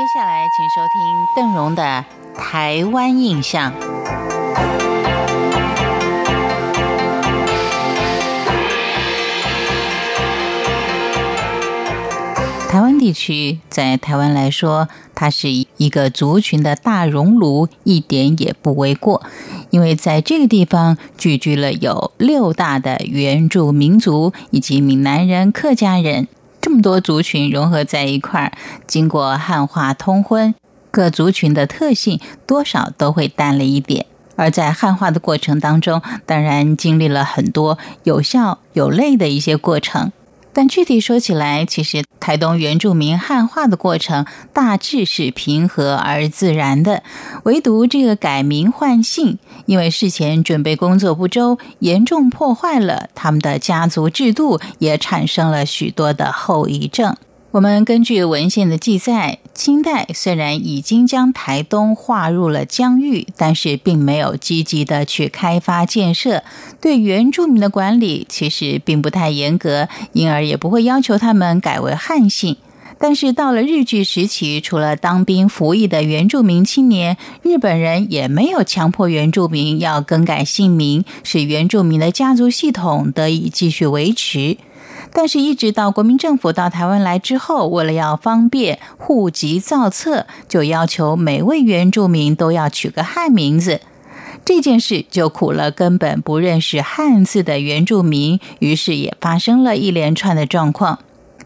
接下来，请收听邓荣的《台湾印象》。台湾地区在台湾来说，它是一个族群的大熔炉，一点也不为过。因为在这个地方聚居了有六大的原住民族以及闽南人、客家人，这么多族群融合在一块儿，经过汉化通婚，各族群的特性多少都会淡了一点。而在汉化的过程当中，当然经历了很多有笑有泪的一些过程。但具体说起来，其实台东原住民汉化的过程大致是平和而自然的，唯独这个改名换姓，因为事前准备工作不周，严重破坏了他们的家族制度，也产生了许多的后遗症。我们根据文献的记载，清代虽然已经将台东划入了疆域，但是并没有积极的去开发建设，对原住民的管理其实并不太严格，因而也不会要求他们改为汉姓。但是到了日据时期，除了当兵服役的原住民青年，日本人也没有强迫原住民要更改姓名，使原住民的家族系统得以继续维持。但是，一直到国民政府到台湾来之后，为了要方便户籍造册，就要求每位原住民都要取个汉名字。这件事就苦了根本不认识汉字的原住民，于是也发生了一连串的状况。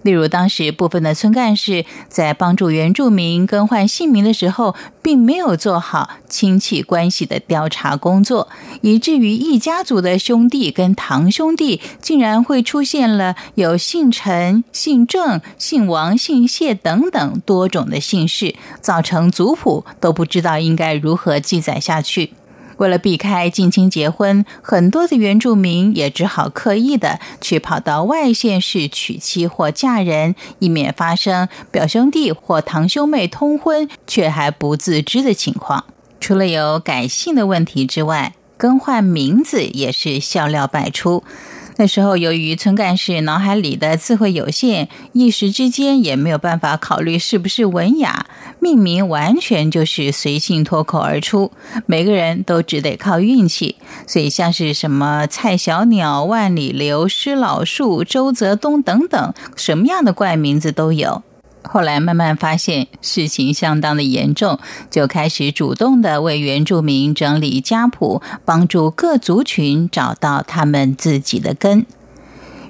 例如，当时部分的村干事在帮助原住民更换姓名的时候，并没有做好亲戚关系的调查工作，以至于一家族的兄弟跟堂兄弟竟然会出现了有姓陈、姓郑、姓王、姓谢等等多种的姓氏，造成族谱都不知道应该如何记载下去。为了避开近亲结婚，很多的原住民也只好刻意的去跑到外县市娶妻或嫁人，以免发生表兄弟或堂兄妹通婚却还不自知的情况。除了有改姓的问题之外，更换名字也是笑料百出。那时候，由于村干事脑海里的智慧有限，一时之间也没有办法考虑是不是文雅，命名完全就是随性脱口而出，每个人都只得靠运气。所以，像是什么蔡小鸟、万里流、施老树、周泽东等等，什么样的怪名字都有。后来慢慢发现事情相当的严重，就开始主动的为原住民整理家谱，帮助各族群找到他们自己的根。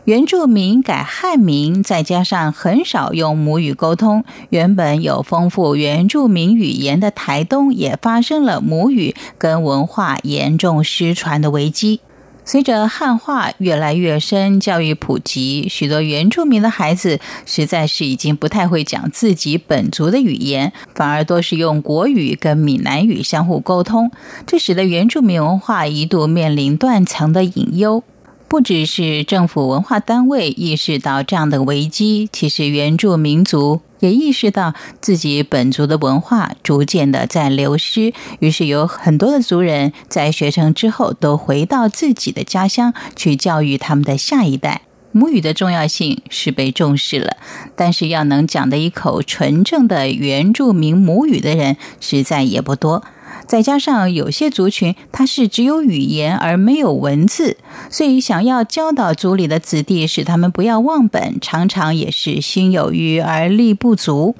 原住民改汉名，再加上很少用母语沟通，原本有丰富原住民语言的台东，也发生了母语跟文化严重失传的危机。随着汉化越来越深，教育普及，许多原住民的孩子实在是已经不太会讲自己本族的语言，反而多是用国语跟闽南语相互沟通，这使得原住民文化一度面临断层的隐忧。不只是政府文化单位意识到这样的危机，其实原住民族。也意识到自己本族的文化逐渐的在流失，于是有很多的族人在学成之后都回到自己的家乡去教育他们的下一代。母语的重要性是被重视了，但是要能讲的一口纯正的原住民母语的人实在也不多。再加上有些族群，它是只有语言而没有文字，所以想要教导族里的子弟，使他们不要忘本，常常也是心有余而力不足。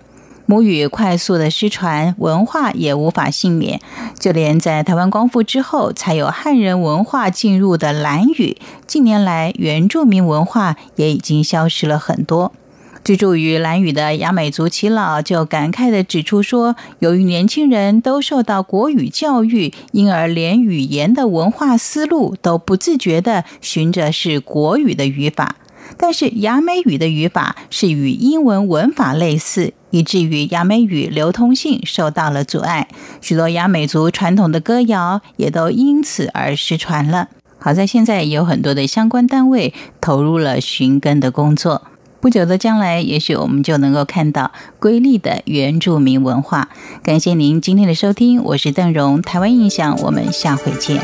母语快速的失传，文化也无法幸免。就连在台湾光复之后，才有汉人文化进入的兰语，近年来原住民文化也已经消失了很多。居住于兰屿的雅美族耆老就感慨地指出说：“由于年轻人都受到国语教育，因而连语言的文化思路都不自觉地循着是国语的语法。但是雅美语的语法是与英文文法类似，以至于雅美语流通性受到了阻碍。许多雅美族传统的歌谣也都因此而失传了。好在现在也有很多的相关单位投入了寻根的工作。”不久的将来，也许我们就能够看到瑰丽的原住民文化。感谢您今天的收听，我是邓荣，台湾印象，我们下回见。